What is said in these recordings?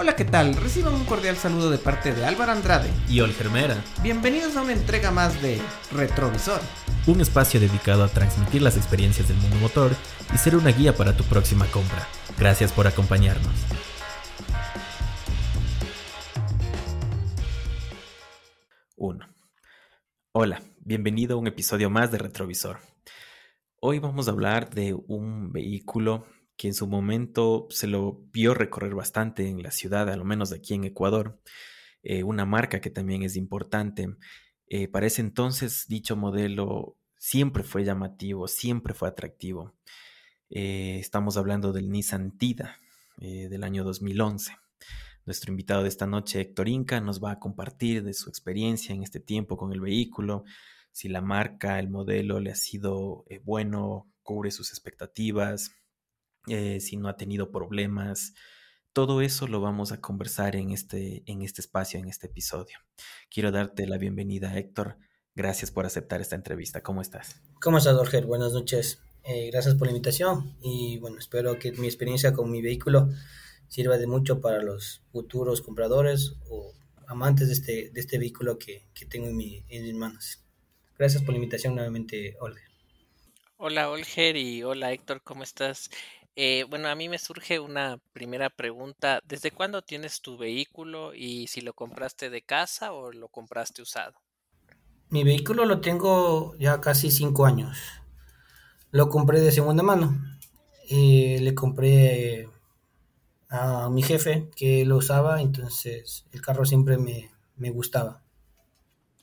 Hola, ¿qué tal? Reciban un cordial saludo de parte de Álvaro Andrade y Olgermera. Bienvenidos a una entrega más de Retrovisor, un espacio dedicado a transmitir las experiencias del mundo motor y ser una guía para tu próxima compra. Gracias por acompañarnos. 1. Hola, bienvenido a un episodio más de Retrovisor. Hoy vamos a hablar de un vehículo que en su momento se lo vio recorrer bastante en la ciudad, a lo menos aquí en Ecuador, eh, una marca que también es importante. Eh, para ese entonces dicho modelo siempre fue llamativo, siempre fue atractivo. Eh, estamos hablando del Nissan Tida del año 2011. Nuestro invitado de esta noche, Héctor Inca, nos va a compartir de su experiencia en este tiempo con el vehículo, si la marca, el modelo le ha sido bueno, cubre sus expectativas, eh, si no ha tenido problemas. Todo eso lo vamos a conversar en este, en este espacio, en este episodio. Quiero darte la bienvenida, Héctor. Gracias por aceptar esta entrevista. ¿Cómo estás? ¿Cómo estás, Jorge? Buenas noches. Eh, gracias por la invitación y bueno, espero que mi experiencia con mi vehículo sirva de mucho para los futuros compradores o amantes de este, de este vehículo que, que tengo en, mi, en mis manos. Gracias por la invitación nuevamente, Olger. Hola, Olger, y hola, Héctor, ¿cómo estás? Eh, bueno, a mí me surge una primera pregunta. ¿Desde cuándo tienes tu vehículo y si lo compraste de casa o lo compraste usado? Mi vehículo lo tengo ya casi cinco años. Lo compré de segunda mano. Eh, le compré a mi jefe que lo usaba, entonces el carro siempre me, me gustaba.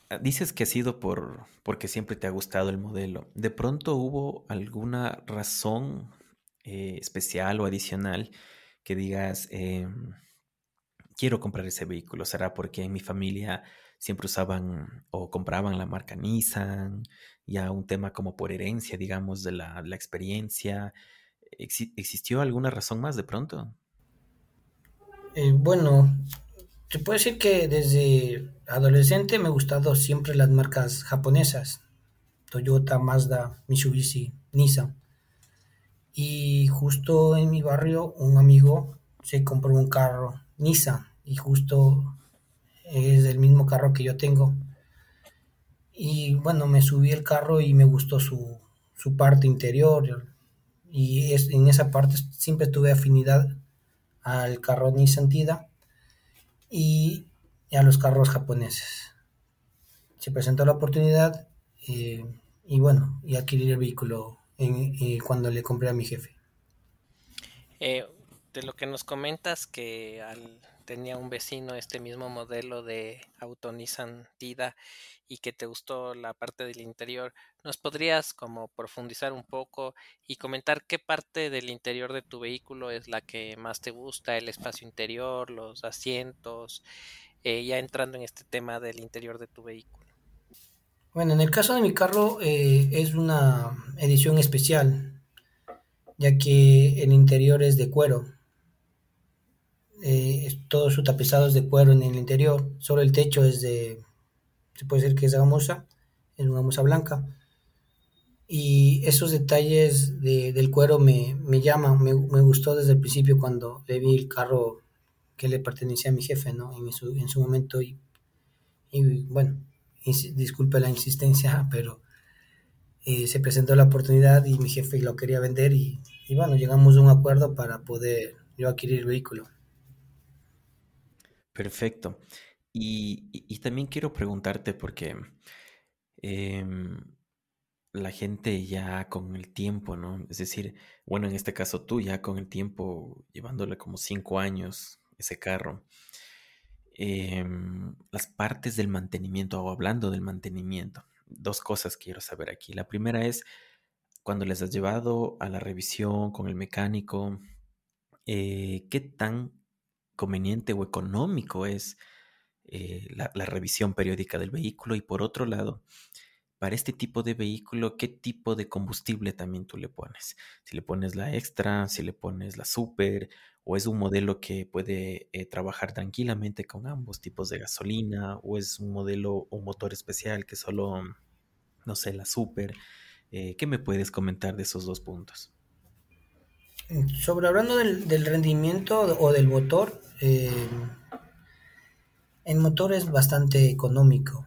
Ah, dices que ha sido por porque siempre te ha gustado el modelo. ¿De pronto hubo alguna razón eh, especial o adicional que digas, em, quiero comprar ese vehículo? ¿Será porque en mi familia siempre usaban o compraban la marca Nissan? Ya un tema como por herencia, digamos, de la, experiencia. ¿Existió alguna razón más de pronto? Eh, bueno, se puede decir que desde adolescente me han gustado siempre las marcas japonesas. Toyota, Mazda, Mitsubishi, Nissan. Y justo en mi barrio un amigo se compró un carro Nissan y justo es el mismo carro que yo tengo. Y bueno, me subí el carro y me gustó su, parte interior y es, en esa parte siempre tuve afinidad al carro Nissan Tida y a los carros japoneses. Se presentó la oportunidad eh, y bueno, y adquirí el vehículo en, cuando le compré a mi jefe. Eh, de lo que nos comentas que tenía un vecino este mismo modelo de auto Nissan Tida y que te gustó la parte del interior, ¿nos podrías como profundizar un poco y comentar qué parte del interior de tu vehículo es la que más te gusta, el espacio interior, los asientos, eh, ya entrando en este tema del interior de tu vehículo? Bueno, en el caso de mi carro eh, es una edición especial, ya que el interior es de cuero. Todo su tapizado es de cuero en el interior, solo el techo es de, se puede decir que es de gamuza, es una gamuza blanca. Y esos detalles del cuero me, me llaman, me, gustó desde el principio cuando le vi el carro que le pertenecía a mi jefe, ¿no? En su, en su momento y bueno, disculpe la insistencia, pero eh, se presentó la oportunidad y mi jefe lo quería vender y, bueno, llegamos a un acuerdo para poder yo adquirir el vehículo. Perfecto. Y, también quiero preguntarte porque em, la gente ya con el tiempo, ¿no? Es decir, bueno, en este caso tú ya con el tiempo, llevándole como cinco años ese carro, Em, las partes del mantenimiento o hablando del mantenimiento. Dos cosas quiero saber aquí. La primera es cuando les has llevado a la revisión con el mecánico, eh, qué tan conveniente o económico es eh, la, la, revisión periódica del vehículo y por otro lado, para este tipo de vehículo, qué tipo de combustible también tú le pones. Si le pones la extra, si le pones la super, o es un modelo que puede eh, trabajar tranquilamente con ambos tipos de gasolina, o es un modelo o motor especial que solo, no sé, la super. Eh, ¿Qué me puedes comentar de esos dos puntos? Mm, sobre hablando del, rendimiento o del motor, eh, el motor es bastante económico,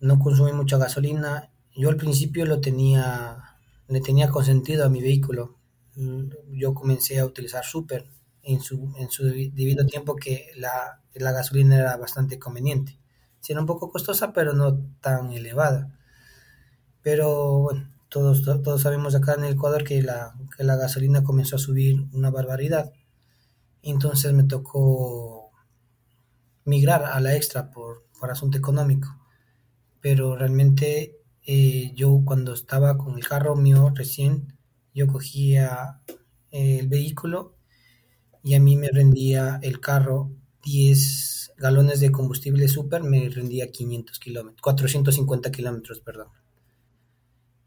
no consume mucha gasolina. Yo al principio lo tenía, le tenía consentido a mi vehículo. Yo comencé a utilizar Super en su, en su debido tiempo que la, la gasolina era bastante conveniente. Sí, era un poco costosa, pero no tan elevada. Pero bueno, todos, todos sabemos acá en el Ecuador que la, que la gasolina comenzó a subir una barbaridad. Entonces me tocó migrar a la extra por, por asunto económico. Pero realmente eh, yo cuando estaba con el carro mío recién, yo cogía eh, el vehículo y a mí me rendía el carro 10 galones de combustible super, me rendía 500 kilómetros, 450 kilómetros, perdón.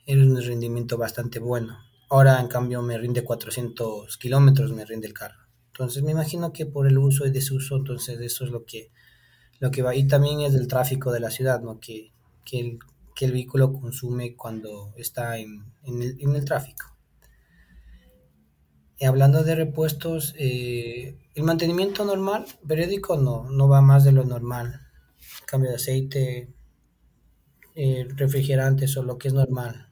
Era un rendimiento bastante bueno. Ahora, en cambio, me rinde 400 kilómetros, me rinde el carro. Entonces, me imagino que por el uso y desuso, entonces eso es lo que, lo que va. Y también es del tráfico de la ciudad, ¿no? Que, que, el, que el vehículo consume cuando está en, en, el, en el tráfico. Y hablando de repuestos, eh, el mantenimiento normal, periódico, no, no va más de lo normal. Cambio de aceite, eh, refrigerantes o lo que es normal.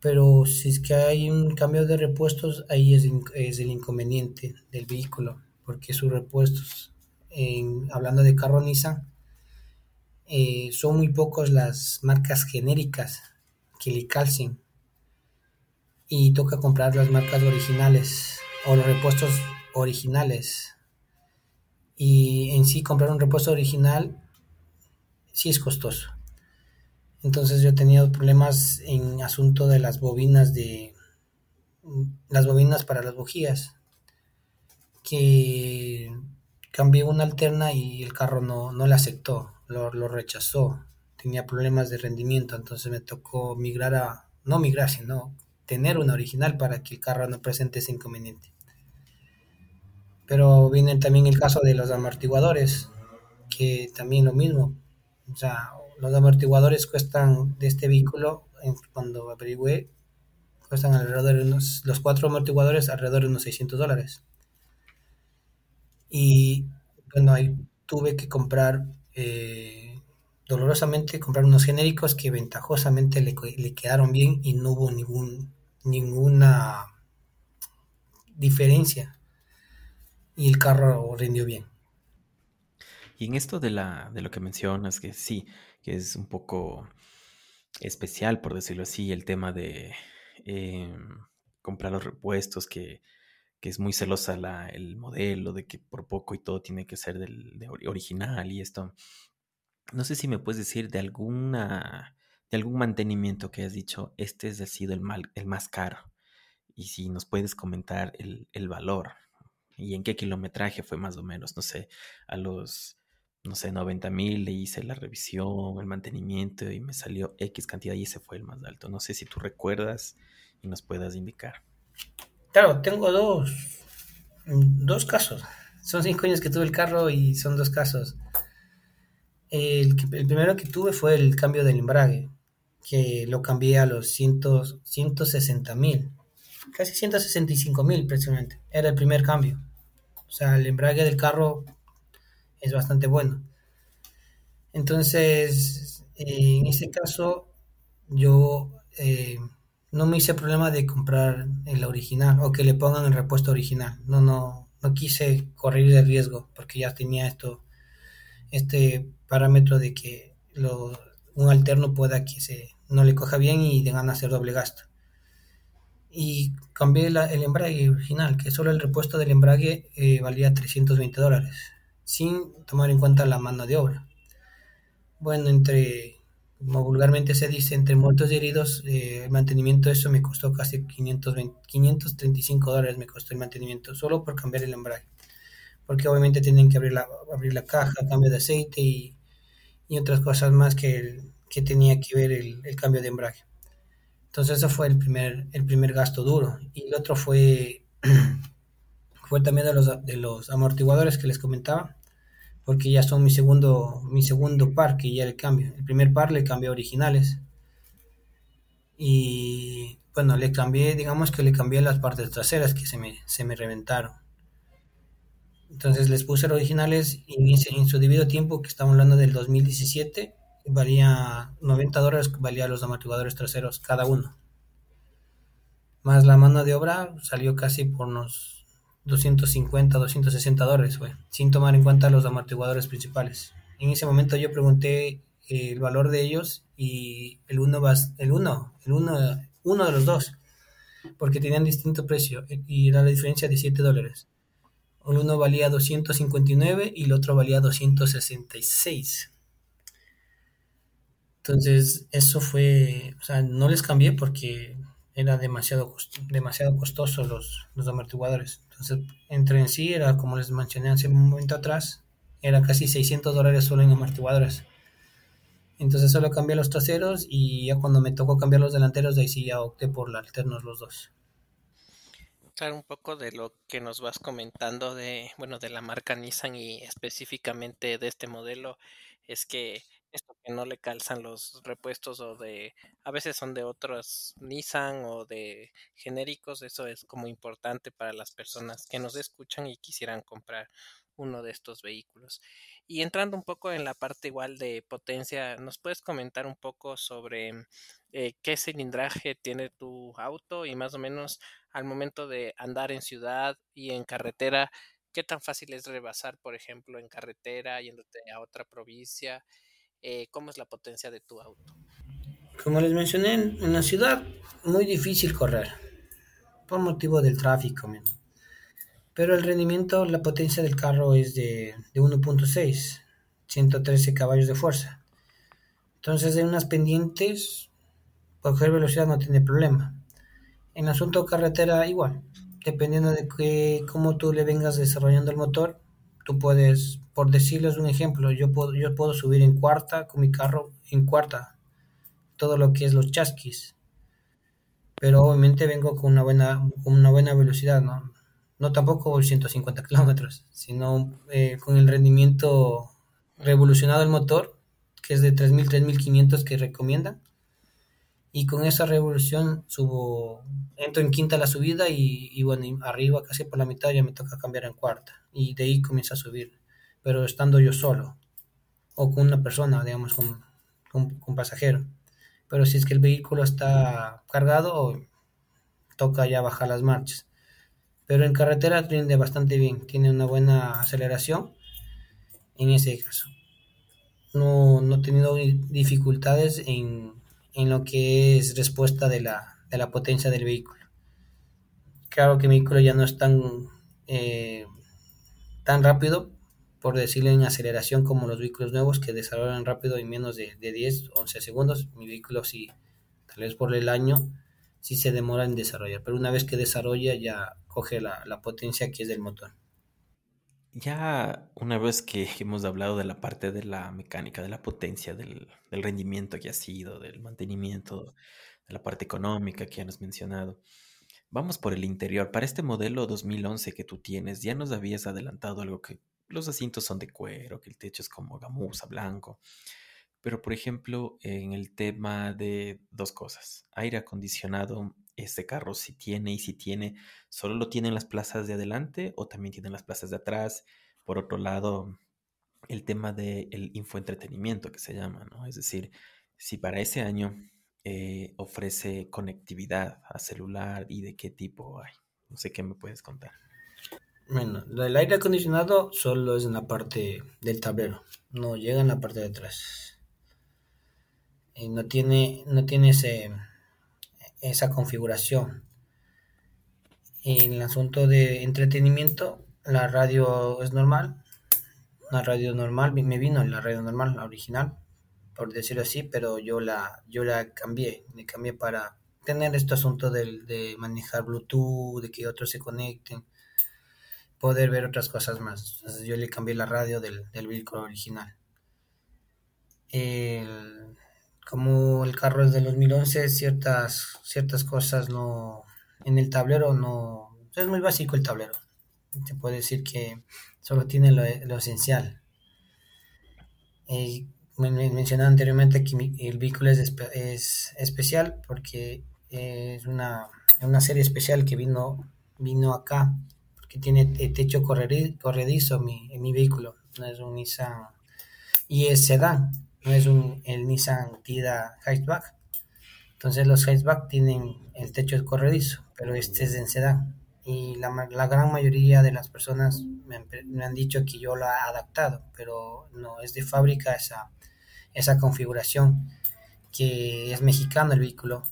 Pero si es que hay un cambio de repuestos, ahí es, el inconveniente del vehículo, porque sus repuestos, hablando de carro Nissan, eh, son muy pocos las marcas genéricas que le calcen y toca comprar las marcas originales o los repuestos originales. Y en sí comprar un repuesto original sí es costoso. Entonces yo he tenido problemas en asunto de las bobinas de las bobinas para las bujías que cambié una alterna y el carro no, no la aceptó, lo, rechazó, tenía problemas de rendimiento, entonces me tocó migrar a, no migrar, sino tener una original para que el carro no presente ese inconveniente. Pero viene también el caso de los amortiguadores, que también lo mismo. O sea, los amortiguadores cuestan de este vehículo, cuando averigüé, cuestan alrededor de unos, los cuatro amortiguadores alrededor de unos 600 dólares. Y bueno, ahí tuve que comprar, eh, dolorosamente, comprar unos genéricos que ventajosamente le, le quedaron bien y no hubo ningún, ninguna diferencia. Y el carro rindió bien. Y en esto de, la, de lo que mencionas, que sí, que es un poco especial, por decirlo así, el tema de eh, comprar los repuestos, que, que, es muy celosa la, el modelo, de que por poco y todo tiene que ser del, de original y esto. No sé si me puedes decir de alguna de algún mantenimiento que has dicho, este ha sido el, más caro. Y si nos puedes comentar el, el valor y en qué kilometraje fue más o menos, no sé, a los no sé, 90 mil, le hice la revisión, el mantenimiento y me salió X cantidad y ese fue el más alto. No sé si tú recuerdas y nos puedas indicar. Claro, tengo dos, dos casos. Son cinco años que tuve el carro y son dos casos. El primero que tuve fue el cambio del embrague, que lo cambié a los 100, 160 mil, casi 165 mil precisamente. Era el primer cambio. O sea, el embrague del carro es bastante bueno. Entonces, eh, en este caso, yo eh, no me hice problema de comprar el original o que le pongan el repuesto original. No, no, no quise correr el riesgo porque ya tenía esto, este parámetro de que lo, un alterno pueda que se no le coja bien y tengan hacer doble gasto. Y cambié el embrague original, que solo el repuesto del embrague eh, valía 320 dólares sin tomar en cuenta la mano de obra. Bueno, entre, como vulgarmente se dice, entre muertos y heridos, eh, el mantenimiento de eso me costó casi 520, 535 dólares me costó el mantenimiento, solo por cambiar el embrague. Porque obviamente tienen que abrir la, abrir la caja, cambio de aceite y, y otras cosas más que, que tenía que ver el, el, cambio de embrague. Entonces eso fue el primer, el primer gasto duro. Y el otro fue, fue también de los, de los amortiguadores que les comentaba porque ya son mi segundo, mi segundo par que ya le cambio. El primer par le cambié originales. Y bueno, le cambié, digamos que le cambié las partes traseras que se me, se me reventaron. Entonces les puse los originales y en, su debido tiempo, que estamos hablando del 2017, valía 90 dólares, valía los amortiguadores traseros cada uno. Más la mano de obra salió casi por unos 250, 260 dólares, sin tomar en cuenta los amortiguadores principales. En ese momento yo pregunté el valor de ellos y el uno, el uno, el uno, uno de los dos, porque tenían distinto precio y era la diferencia de 7 dólares. Uno valía 259 y el otro valía 266. Entonces, eso fue, o sea, no les cambié porque era demasiado, demasiado costoso los, los amortiguadores. Entonces, entre en sí era, como les mencioné hace un momento atrás, era casi 600 dólares solo en amortiguadores. Entonces solo cambié los traseros y ya cuando me tocó cambiar los delanteros, de ahí sí ya opté por alternos los dos. Claro, un poco de lo que nos vas comentando de, bueno, de la marca Nissan y específicamente de este modelo, es que esto que no le calzan los repuestos o de, a veces son de otros Nissan o de genéricos, eso es como importante para las personas que nos escuchan y quisieran comprar uno de estos vehículos. Y entrando un poco en la parte igual de potencia, ¿nos puedes comentar un poco sobre eh, qué cilindraje tiene tu auto y más o menos al momento de andar en ciudad y en carretera, qué tan fácil es rebasar, por ejemplo, en carretera, yéndote a otra provincia? Eh, ¿Cómo es la potencia de tu auto? Como les mencioné, en la ciudad muy difícil correr por motivo del tráfico. Pero el rendimiento, la potencia del carro es de, de 1.6, 113 caballos de fuerza. Entonces, en unas pendientes, coger velocidad no tiene problema. En asunto carretera, igual. Dependiendo de que, cómo tú le vengas desarrollando el motor, tú puedes, por decirles un ejemplo, yo puedo, yo puedo subir en cuarta con mi carro, en cuarta, todo lo que es los chasquis. Pero obviamente vengo con una buena, con una buena velocidad, ¿no? No tampoco 150 kilómetros, sino eh, con el rendimiento revolucionado el motor, que es de 3.000, 3.500 que recomiendan. Y con esa revolución subo, entro en quinta la subida y, bueno, arriba casi por la mitad ya me toca cambiar en cuarta. Y de ahí comienza a subir, pero estando yo solo o con una persona, digamos, con, con pasajero. Pero si es que el vehículo está cargado, toca ya bajar las marchas pero en carretera rinde bastante bien, tiene una buena aceleración en ese caso. No, no he tenido dificultades en, lo que es respuesta de la, de la, potencia del vehículo. Claro que mi vehículo ya no es tan, eh, tan rápido, por decirlo en aceleración, como los vehículos nuevos que desarrollan rápido en menos de, de 10, 11 segundos. Mi vehículo sí, tal vez por el año, sí se demora en desarrollar, pero una vez que desarrolla ya coge la, potencia que es del motor. Ya una vez que hemos hablado de la parte de la mecánica, de la potencia, del, rendimiento que ha sido, del mantenimiento, de la parte económica que ya has mencionado, vamos por el interior. Para este modelo 2011 que tú tienes, ya nos habías adelantado algo que los asientos son de cuero, que el techo es como gamuza, blanco. Pero, por ejemplo, en el tema de dos cosas, aire acondicionado este carro si tiene y si tiene, solo lo tiene en las plazas de adelante o también tiene en las plazas de atrás. Por otro lado, el tema del infoentretenimiento que se llama, ¿no? Es decir, si para ese año eh, ofrece conectividad a celular y de qué tipo hay. No sé qué me puedes contar. Bueno, el aire acondicionado solo es en la parte del tablero, no llega en la parte de atrás. No tiene, no tiene ese, esa configuración. En el asunto de entretenimiento, la radio es normal, una radio normal, me vino la radio normal, la original, por decirlo así, pero yo la, yo la cambié, me cambié para tener este asunto de, de manejar Bluetooth, de que otros se conecten, poder ver otras cosas más. yo le cambié la radio del, del vehículo original. El, como el carro es del 2011, ciertas, ciertas cosas no, en el tablero no, es muy básico el tablero. Te puedo decir que solo tiene lo, esencial. Y me, mencionaba anteriormente que el vehículo es, es especial porque es una, una, serie especial que vino, vino acá, que tiene techo corredizo mi, mi vehículo. No es un Nissan y es sedán, no es un, el Nissan Tida Hatchback. Entonces los hatchback tienen el techo corredizo, pero este es en sedán. Y la, la gran mayoría de las personas me, me, han dicho que yo lo he adaptado, pero no es de fábrica esa, esa configuración, que es mexicano el vehículo.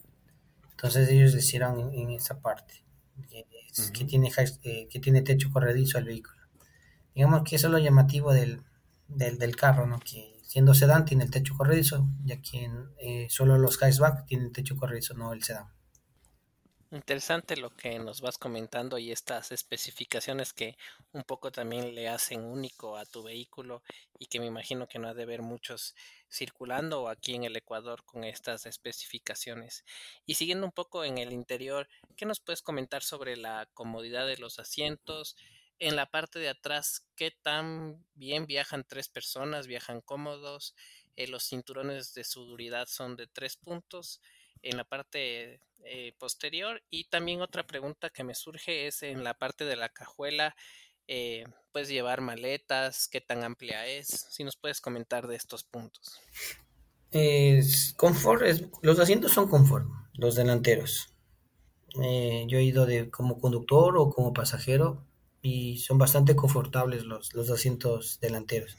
Entonces ellos hicieron en, en esa parte, que, es, uh -huh. que, tiene, eh, que tiene techo corredizo el vehículo. Digamos que eso es lo llamativo del, del, del carro, ¿no? que siendo sedán tiene el techo corredizo, ya que eh, solo los hatchback tienen techo corredizo, no el sedán. Interesante lo que nos vas comentando y estas especificaciones que un poco también le hacen único a tu vehículo y que me imagino que no ha de haber muchos circulando aquí en el Ecuador con estas especificaciones. Y siguiendo un poco en el interior, ¿qué nos puedes comentar sobre la comodidad de los asientos? En la parte de atrás, ¿qué tan bien viajan tres personas? ¿Viajan cómodos? Eh, los cinturones de seguridad son de tres puntos en la parte eh, posterior. Y también otra pregunta que me surge es en la parte de la cajuela. Eh, puedes llevar maletas, qué tan amplia es, si nos puedes comentar de estos puntos. Es confort, los asientos son confort, los delanteros. Yo he ido de como conductor o como pasajero y son bastante confortables los, los asientos delanteros.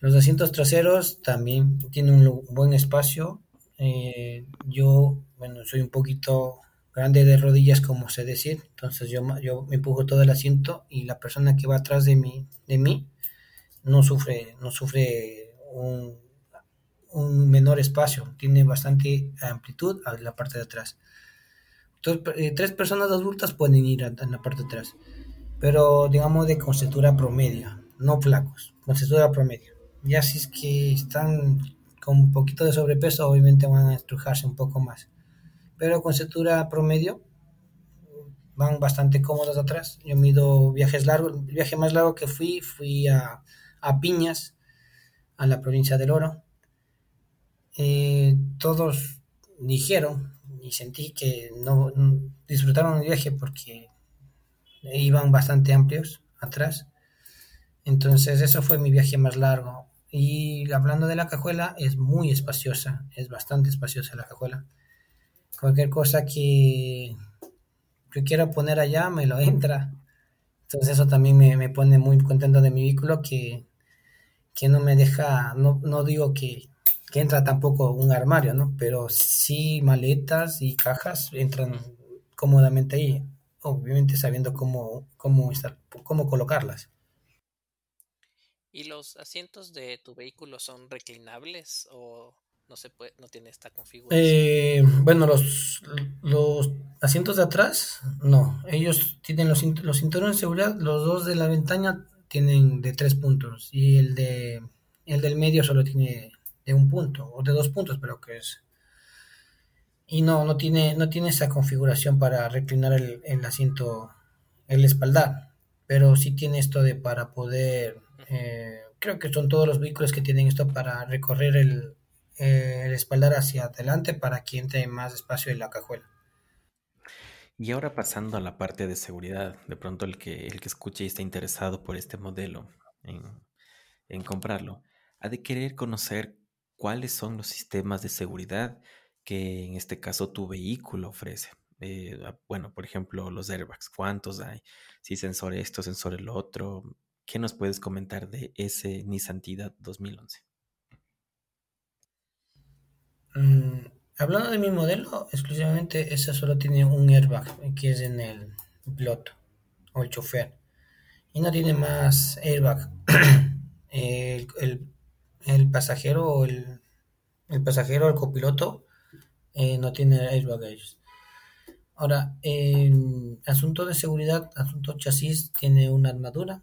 Los asientos traseros también tienen un buen espacio, eh, yo, bueno, soy un poquito grande de rodillas, como sé decir, entonces yo, yo me empujo todo el asiento y la persona que va atrás de mí, de mí no sufre, no sufre un, menor espacio, tiene bastante amplitud a la parte de atrás. Eh, tres personas adultas pueden ir en la parte de atrás, pero digamos de conceptura promedio, no flacos, conceptura promedio. Ya si es que están con un poquito de sobrepeso obviamente van a estrujarse un poco más. Pero con estatura promedio van bastante cómodos atrás. Yo mido viajes largos, el viaje más largo que fui fui a, a Piñas, a la provincia del Oro. Eh, todos dijeron y sentí que no disfrutaron el viaje porque iban bastante amplios atrás. Entonces eso fue mi viaje más largo. Y hablando de la cajuela, es muy espaciosa, es bastante espaciosa la cajuela. Cualquier cosa que yo quiera poner allá, me lo entra. Entonces eso también me, me pone muy contento de mi vehículo, que, que no me deja, no, no digo que, que, entra tampoco un armario, ¿no? Pero sí maletas y cajas entran cómodamente ahí, obviamente sabiendo cómo, cómo, estar, cómo colocarlas. ¿Y los asientos de tu vehículo son reclinables o no se puede, no tiene esta configuración? Eh, bueno, los, los asientos de atrás, no. Ellos tienen los, los cinturones de seguridad, los dos de la ventana tienen de tres puntos y el de el del medio solo tiene de un punto o de dos puntos, pero que es. Y no, no tiene, no tiene esa configuración para reclinar el, el asiento, el espaldar, pero sí tiene esto de para poder eh, creo que son todos los vehículos que tienen esto para recorrer el, eh, el espaldar hacia adelante para que entre más espacio en la cajuela. Y ahora pasando a la parte de seguridad, de pronto el que, el que escuche y está interesado por este modelo en, en comprarlo, ha de querer conocer cuáles son los sistemas de seguridad que en este caso tu vehículo ofrece. Eh, bueno, por ejemplo, los airbags, ¿cuántos hay? Si sensor esto, sensor el otro, ¿Qué nos puedes comentar de ese Nissan Tida 2011? Mm, hablando de mi modelo, exclusivamente esa solo tiene un airbag, que es en el piloto o el chofer. Y no tiene más airbag. el, el, el, pasajero o el, el pasajero, el copiloto, eh, no tiene airbag ellos. Ahora, en asunto de seguridad, asunto chasis, tiene una armadura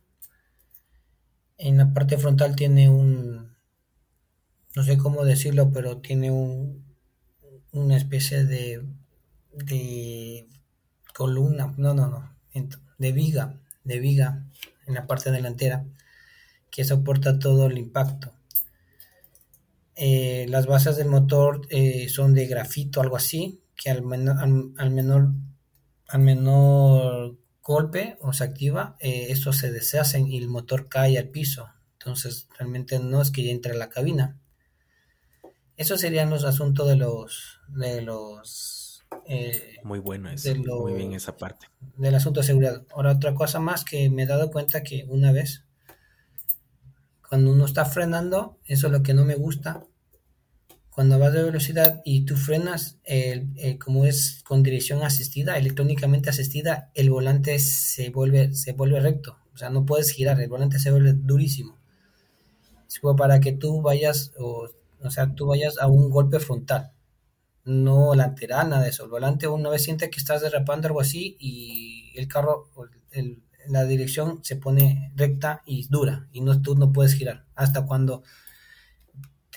en la parte frontal tiene un, no sé cómo decirlo, pero tiene un, una especie de, de columna, no, no, no, de viga, de viga en la parte delantera que soporta todo el impacto. Eh, las bases del motor eh, son de grafito, algo así, que al, menor, al, al menor, al menor golpe o se activa, eh, estos se deshacen y el motor cae al piso. Entonces, realmente no es que ya entre a la cabina. Esos serían los asuntos de los de los eh, Muy bueno eso, muy bien esa parte. del asunto de seguridad. Ahora otra cosa más que me he dado cuenta que una vez cuando uno está frenando, eso es lo que no me gusta. Cuando vas de velocidad y tú frenas, como es con dirección asistida, electrónicamente asistida, el volante se vuelve, se vuelve recto. O sea, no puedes girar, el volante se vuelve durísimo. Es como para que tú vayas, o, o sea, tú vayas a un golpe frontal, no lateral, nada de eso. El volante una vez siente que estás derrapando algo así y el carro, el- la dirección se pone recta y dura y no, tú no puedes girar hasta cuando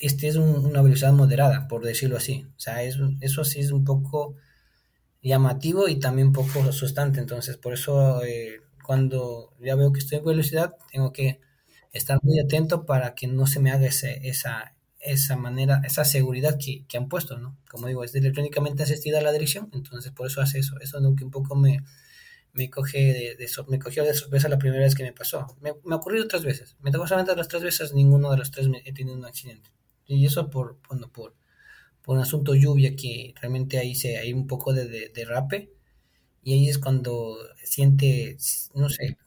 estés en una velocidad moderada, por decirlo así. O sea, es, eso sí es un poco llamativo y también un poco asustante. Entonces, por eso eh, cuando ya veo que estoy en velocidad, tengo que estar muy atento para que no se me haga ese, esa, esa manera, esa seguridad que, que han puesto, ¿no? Como digo, es electrónicamente asistida a la dirección, entonces por eso hace eso. Eso es lo que un poco me, me coge de, me cogió de sorpresa la primera vez que me pasó. Me, me ha ocurrido tres veces. Me tocó solamente las tres veces, ninguno de los tres me- he tenido un accidente. Y eso por, bueno, por, por un asunto lluvia que realmente ahí se, hay un poco de, de, de rape y ahí es cuando siente, no sé,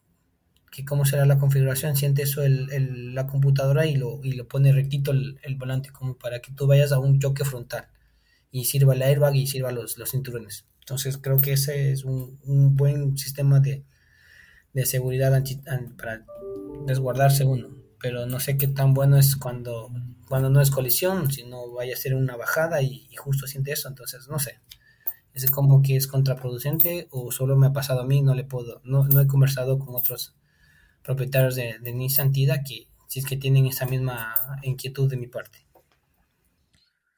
que cómo será la configuración, siente eso el, el- la computadora y lo, y lo pone rectito el, el volante como para que tú vayas a un choque frontal y sirva el airbag y sirva los, los cinturones. Entonces creo que ese es un, un buen sistema de, de seguridad anti- an- para resguardarse uno. Pero no sé qué tan bueno es cuando, cuando no es colisión, sino vaya a ser una bajada y, justo siente eso. Entonces, no sé. Es como que es contraproducente o solo me ha pasado a mí, no le puedo, no, no he conversado con otros propietarios de, de Nissan que si es que tienen esa misma inquietud de mi parte.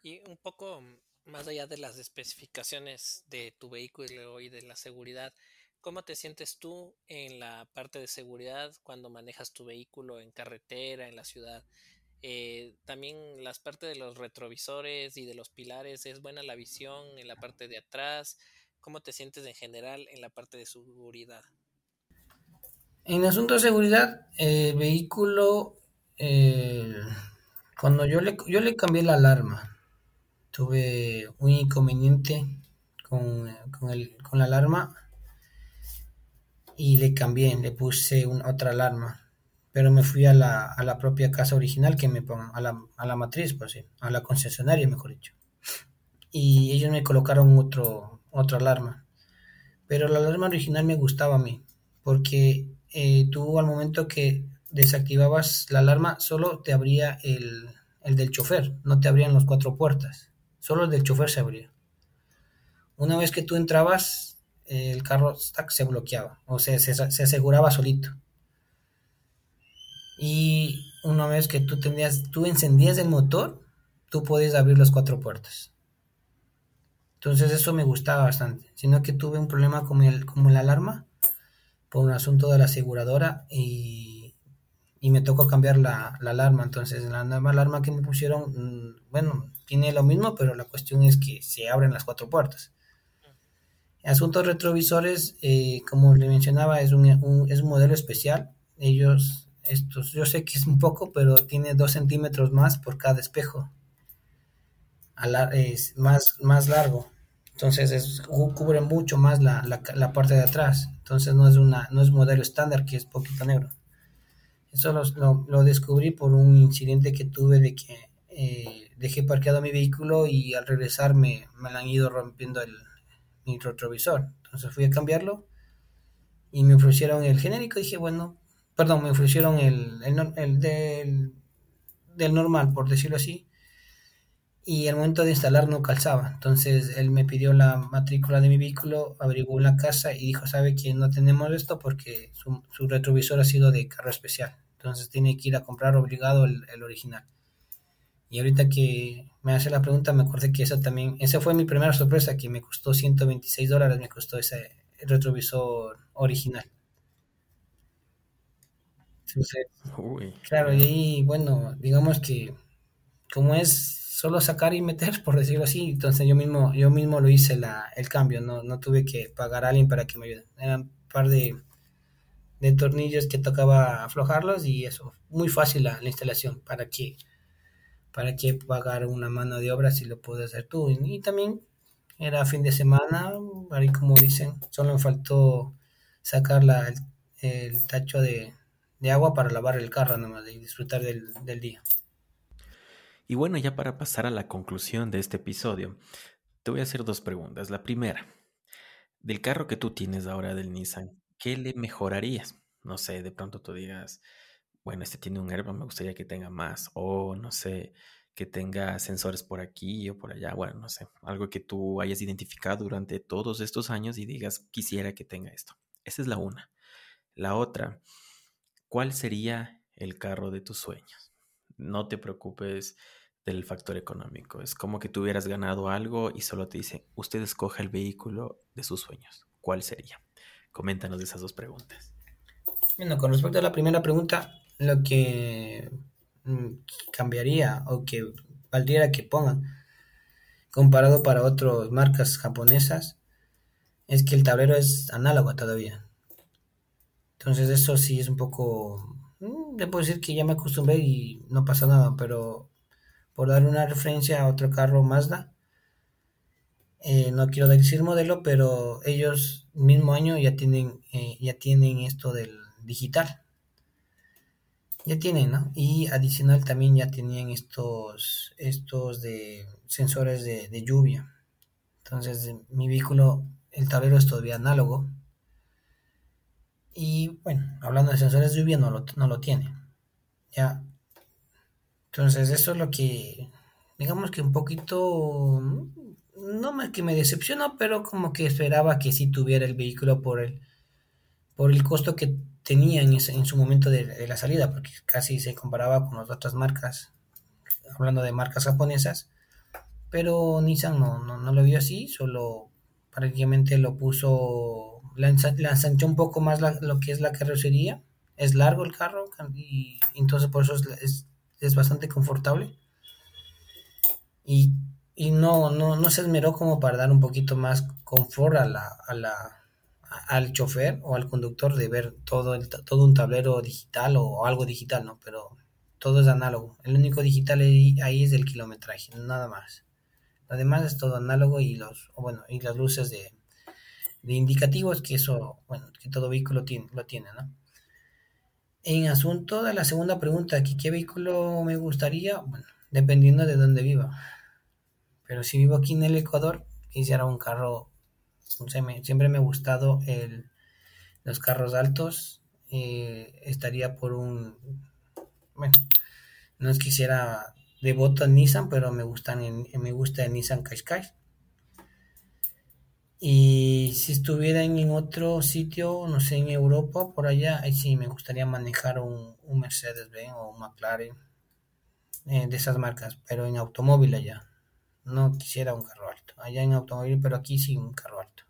Y un poco más allá de las especificaciones de tu vehículo y de la seguridad, ¿cómo te sientes tú en la parte de seguridad cuando manejas tu vehículo en carretera, en la ciudad? Eh, también las partes de los retrovisores y de los pilares, ¿es buena la visión en la parte de atrás? ¿Cómo te sientes en general en la parte de seguridad? En asunto de seguridad, el vehículo, eh, cuando yo le, yo le cambié la alarma, tuve un inconveniente con, con, el, con la alarma y le cambié, le puse otra alarma. Pero me fui a la, a la propia casa original que me a la, a la matriz, pues sí, a la concesionaria, mejor dicho. Y ellos me colocaron otro, otra alarma. Pero la alarma original me gustaba a mí, porque eh, tú al momento que desactivabas la alarma, solo te abría el, el del chofer, no te abrían las cuatro puertas, solo el del chofer se abría. Una vez que tú entrabas, el carro se bloqueaba, o sea, se, se aseguraba solito. Y una vez que tú tenías, tú encendías el motor, tú podías abrir las cuatro puertas. Entonces eso me gustaba bastante. Sino que tuve un problema con el, con la alarma por un asunto de la aseguradora y, y me tocó cambiar la, la, alarma. Entonces la nueva alarma que me pusieron, mmm, bueno, tiene lo mismo, pero la cuestión es que se abren las cuatro puertas. Asuntos retrovisores, eh, como le mencionaba, es un, es un modelo especial. Ellos estos, yo sé que es un poco, pero tiene dos centímetros más por cada espejo. Es más, más largo. Entonces es, cubre mucho más la, la, la, parte de atrás. Entonces no es una, no es modelo estándar que es poquito negro. Eso lo, descubrí por un incidente que tuve de que eh, dejé parqueado mi vehículo y al regresar me, me han ido rompiendo el, mi retrovisor. Entonces fui a cambiarlo y me ofrecieron el genérico. Dije, bueno, perdón, me ofrecieron el, el, el del, del, normal, por decirlo así, y al momento de instalar no calzaba. Entonces él me pidió la matrícula de mi vehículo, averiguó en la casa y dijo, sabe que no tenemos esto porque su retrovisor ha sido de carro especial. Entonces tiene que ir a comprar obligado el, el, original. Y ahorita que me hace la pregunta, me acordé que esa también, esa fue mi primera sorpresa, que me costó 126 dólares, me costó ese retrovisor original. Entonces, Uy. claro, y ahí, bueno, digamos que como es solo sacar y meter, por decirlo así. Entonces yo mismo, yo mismo lo hice la, el cambio, no, no tuve que pagar a alguien para que me ayude. Eran un par de, de tornillos que tocaba aflojarlos y eso, muy fácil la, la instalación, para que, para que pagar una mano de obra si lo puedes hacer tú. Y, y también era fin de semana, ahí como dicen, solo me faltó sacar la, el, el tacho de, de agua para lavar el carro nomás y disfrutar del, del día. Y bueno, ya para pasar a la conclusión de este episodio, te voy a hacer dos preguntas. La primera, del carro que tú tienes ahora del Nissan, ¿qué le mejorarías? No sé, de pronto tú digas, bueno, este tiene un airbag, me gustaría que tenga más, o no sé, que tenga sensores por aquí o por allá, bueno, no sé, algo que tú hayas identificado durante todos estos años y digas, quisiera que tenga esto. Esa es la una. La otra, ¿cuál sería el carro de tus sueños? No te preocupes del factor económico. Es como que tú hubieras ganado algo y solo te dice, usted escoge el vehículo de sus sueños. ¿Cuál sería? Coméntanos de esas dos preguntas. Bueno, con respecto a la primera pregunta, lo que mm, cambiaría o que valdría que pongan comparado para otras marcas japonesas es que el tablero es análogo todavía. Entonces eso sí es un poco... mm, Debo decir que ya me acostumbré y no pasa nada, pero por dar una referencia a otro carro Mazda, eh, no quiero decir modelo, pero ellos mismo año ya tienen, eh, ya tienen esto del digital. Ya tienen, ¿no? Y adicional también ya tenían estos, estos de sensores de, lluvia. Entonces mi vehículo, el tablero es todavía análogo. Y bueno, hablando de sensores de lluvia, no lo, no lo tiene. Ya. Entonces eso es lo que, digamos que un poquito, no más que me decepcionó, pero como que esperaba que sí tuviera el vehículo por el, por el costo que tenía en, su momento de, la salida, porque casi se comparaba con las otras marcas, hablando de marcas japonesas, pero Nissan no, no, no lo vio así, solo prácticamente lo puso, le ensanchó un poco más la- lo que es la carrocería, es largo el carro y entonces por eso es, es, es bastante confortable. Y, y no, no, no se esmeró como para dar un poquito más confort a la, a la, al chofer o al conductor de ver todo, el, todo un tablero digital o algo digital, ¿no? Pero todo es análogo. El único digital ahí, es el kilometraje, nada más. Lo demás es todo análogo y los, bueno, y las luces de, de indicativos que eso, bueno, que todo vehículo tiene, lo tiene, ¿no? En asunto de la segunda pregunta, que qué vehículo me gustaría, bueno, dependiendo de dónde viva. Pero si vivo aquí en el Ecuador, quisiera un carro, siempre me ha gustado el, los carros altos, eh, estaría por un, bueno, no es quisiera devoto a Nissan, pero me gustan en- me gusta el Nissan Qashqai. Y si estuviera en, en otro sitio, no sé, en Europa, por allá, ahí sí me gustaría manejar un, un Mercedes-Benz o un McLaren, eh, de esas marcas, pero en automóvil allá. No quisiera un carro alto. Allá en automóvil, pero aquí sí un carro alto.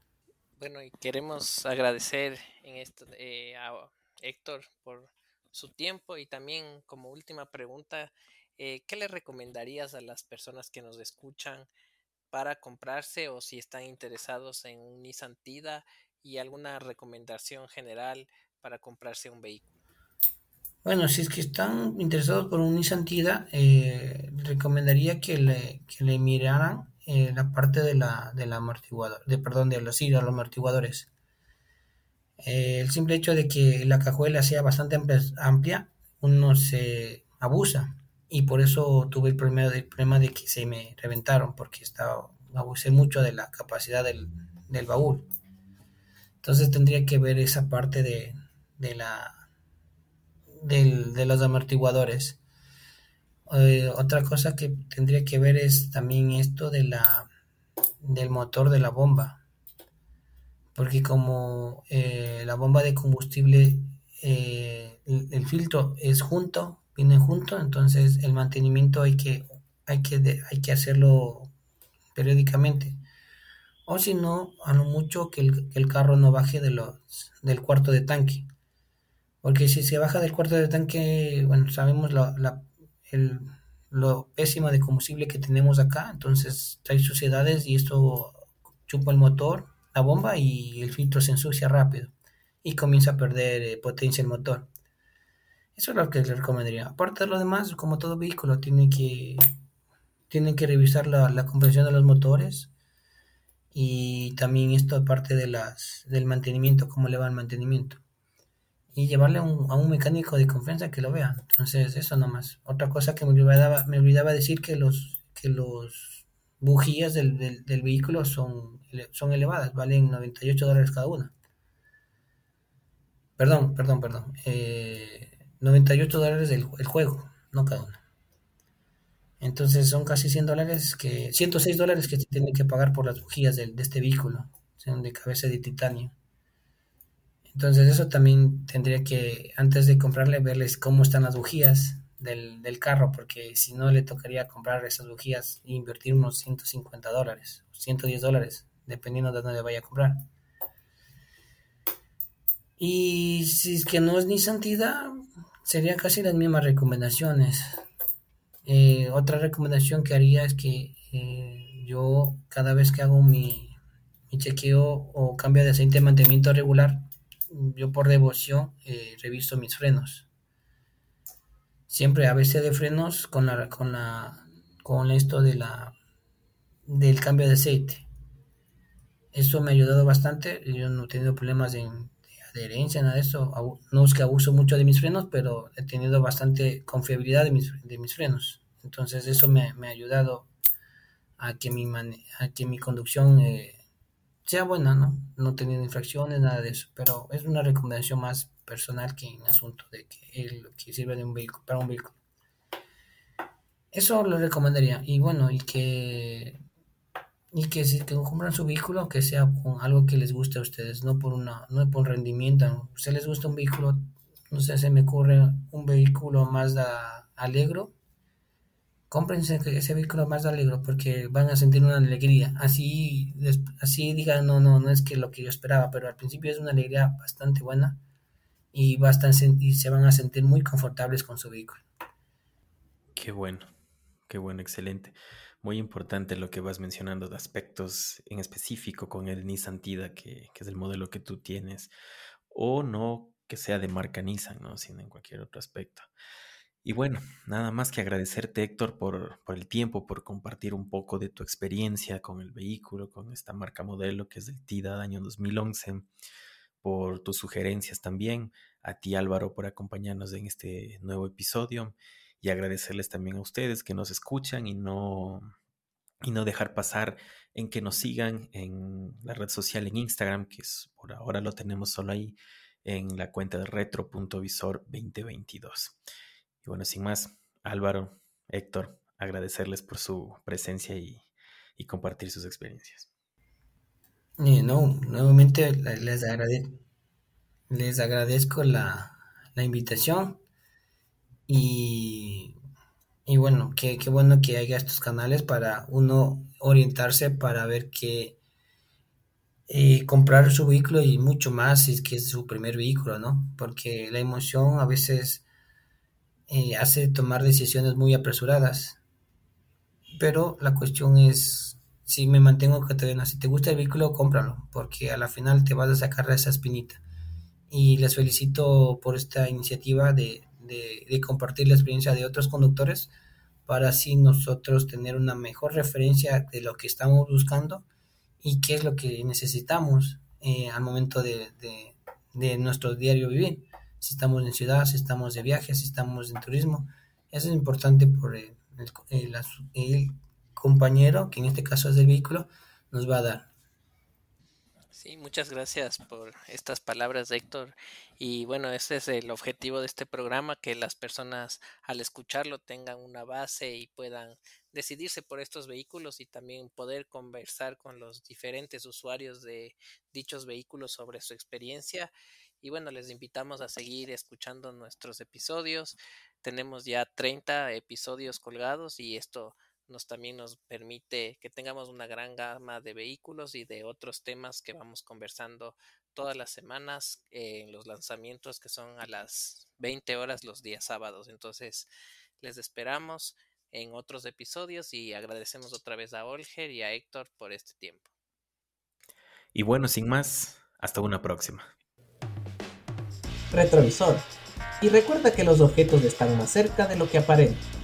Bueno, y queremos agradecer en esto eh, a Héctor por su tiempo y también como última pregunta, eh, ¿qué le recomendarías a las personas que nos escuchan para comprarse o si están interesados en un Nissan Tida y alguna recomendación general para comprarse un vehículo? Bueno, si es que están interesados por un Nissan Tida, eh, recomendaría que le, que le miraran eh, la parte de la, del de, los, amortiguadores. Eh, el simple hecho de que la cajuela sea bastante amplia, uno se abusa y por eso tuve el problema problema de que se me reventaron porque estaba, abusé mucho de la capacidad del, del baúl. Entonces tendría que ver esa parte de, de la del, de los amortiguadores. Eh, otra cosa que tendría que ver es también esto de la del motor de la bomba. Porque como eh, la bomba de combustible, eh, el, filtro es junto, vienen junto, entonces el mantenimiento hay que, hay que, hay que hacerlo periódicamente. O si no, a lo mucho que el, carro no baje de del cuarto de tanque. Porque si se baja del cuarto de tanque, bueno, sabemos la, la- el, lo pésimo de combustible que tenemos acá, entonces trae suciedades y esto chupa el motor, la bomba y el filtro se ensucia rápido y comienza a perder eh, potencia el motor. Eso es lo que le recomendaría. Aparte de lo demás, como todo vehículo, tiene que, tiene que revisar la, la compresión de los motores y también esto aparte de las, del mantenimiento, cómo le va el mantenimiento y llevarle a un mecánico de confianza que lo vea. Entonces, eso nomás. Otra cosa que me olvidaba, me olvidaba decir que los, que los bujías del, del, vehículo son, son elevadas, valen 98 dólares cada una. Perdón, perdón, perdón. Eh, 98 dólares el, el juego, no cada una. Entonces son casi 100 dólares que, 106 dólares que se tienen que pagar por las bujías de, de este vehículo, son de cabeza de titanio. Entonces eso también tendría que, antes de comprarle, verles cómo están las bujías del, del carro, porque si no le tocaría comprar esas bujías e invertir unos 150 dólares, 110 dólares, dependiendo de dónde vaya a comprar. Y si es que no es ni santidad, sería casi las mismas recomendaciones. Eh, otra recomendación que haría es que eh, yo cada vez que hago mi, mi chequeo o cambio de aceite de mantenimiento regular, yo por devoción eh, reviso mis frenos. Siempre a veces de frenos con la con la con esto de la del cambio de aceite. Eso me ha ayudado bastante. Yo no he tenido problemas de, adherencia, nada de eso. No es que abuso mucho de mis frenos, pero he tenido bastante confiabilidad de mis, de mis frenos. Entonces eso me, me ha ayudado a que mi, a que mi conducción eh, sea buena, ¿no? No teniendo infracciones, nada de eso, pero es una recomendación más personal que en asunto de que él que sirve de un vehículo, para un vehículo. Eso lo recomendaría. Y bueno, y que y que si que compran su vehículo que sea con algo que les guste a ustedes, no por una no por rendimiento. A ustedes les gusta un vehículo, no sé, se me ocurre un vehículo más Alegro cómprense ese vehículo más alegre porque van a sentir una alegría. Así, así digan, no, no, no es que lo que yo esperaba, pero al principio es una alegría bastante buena y, y se van a sentir muy confortables con su vehículo. Qué bueno, qué bueno, excelente. Muy importante lo que vas mencionando de aspectos en específico con el Nissan Tida, que, que es el modelo que tú tienes, o no que sea de marca Nissan, ¿no? sino en cualquier otro aspecto. Y bueno, nada más que agradecerte, Héctor, por, el tiempo, por compartir un poco de tu experiencia con el vehículo, con esta marca modelo que es del TIDA año 2011, por tus sugerencias también, a ti Álvaro por acompañarnos en este nuevo episodio y agradecerles también a ustedes que nos escuchan y no, y no dejar pasar en que nos sigan en la red social en Instagram, que es por ahora lo tenemos solo ahí en la cuenta de retro.visor 2022. Bueno, sin más, Álvaro, Héctor, agradecerles por su presencia y, compartir sus experiencias. no, nuevamente les, les agradezco la, invitación y, y bueno, qué, bueno que haya estos canales para uno orientarse para ver qué eh, comprar su vehículo y mucho más si es que es su primer vehículo, ¿no? Porque la emoción a veces eh, hace tomar decisiones muy apresuradas. Pero la cuestión es, si me mantengo Catarina, si te gusta el vehículo, cómpralo, porque a la final te vas a sacar esa espinita. Y les felicito por esta iniciativa de, de compartir la experiencia de otros conductores para así nosotros tener una mejor referencia de lo que estamos buscando y qué es lo que necesitamos eh, al momento de, de, de, nuestro diario vivir si estamos en ciudad, si estamos de viaje, si estamos en turismo. Eso es importante por el, el, compañero, que en este caso es del vehículo, nos va a dar. Sí, muchas gracias por estas palabras, Héctor. Y bueno, ese es el objetivo de este programa, que las personas al escucharlo tengan una base y puedan decidirse por estos vehículos y también poder conversar con los diferentes usuarios de dichos vehículos sobre su experiencia y bueno, les invitamos a seguir escuchando nuestros episodios. Tenemos ya 30 episodios colgados y esto nos también nos permite que tengamos una gran gama de vehículos y de otros temas que vamos conversando todas las semanas en los lanzamientos que son a las 20 horas los días sábados. Entonces, les esperamos. en otros episodios y agradecemos otra vez a Olger y a Héctor por este tiempo. Y bueno, sin más, hasta una próxima. Retrovisor. Y recuerda que los objetos están más cerca de lo que aparentan.